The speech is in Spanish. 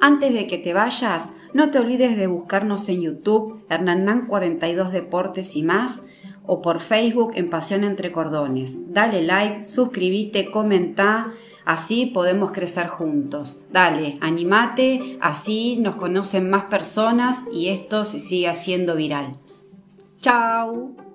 Antes de que te vayas, no te olvides de buscarnos en YouTube, Hernán 42 Deportes y más, o por Facebook en Pasión Entre Cordones. Dale like, suscríbete, comenta, así podemos crecer juntos. Dale, animate, así nos conocen más personas y esto se sigue haciendo viral. Chao.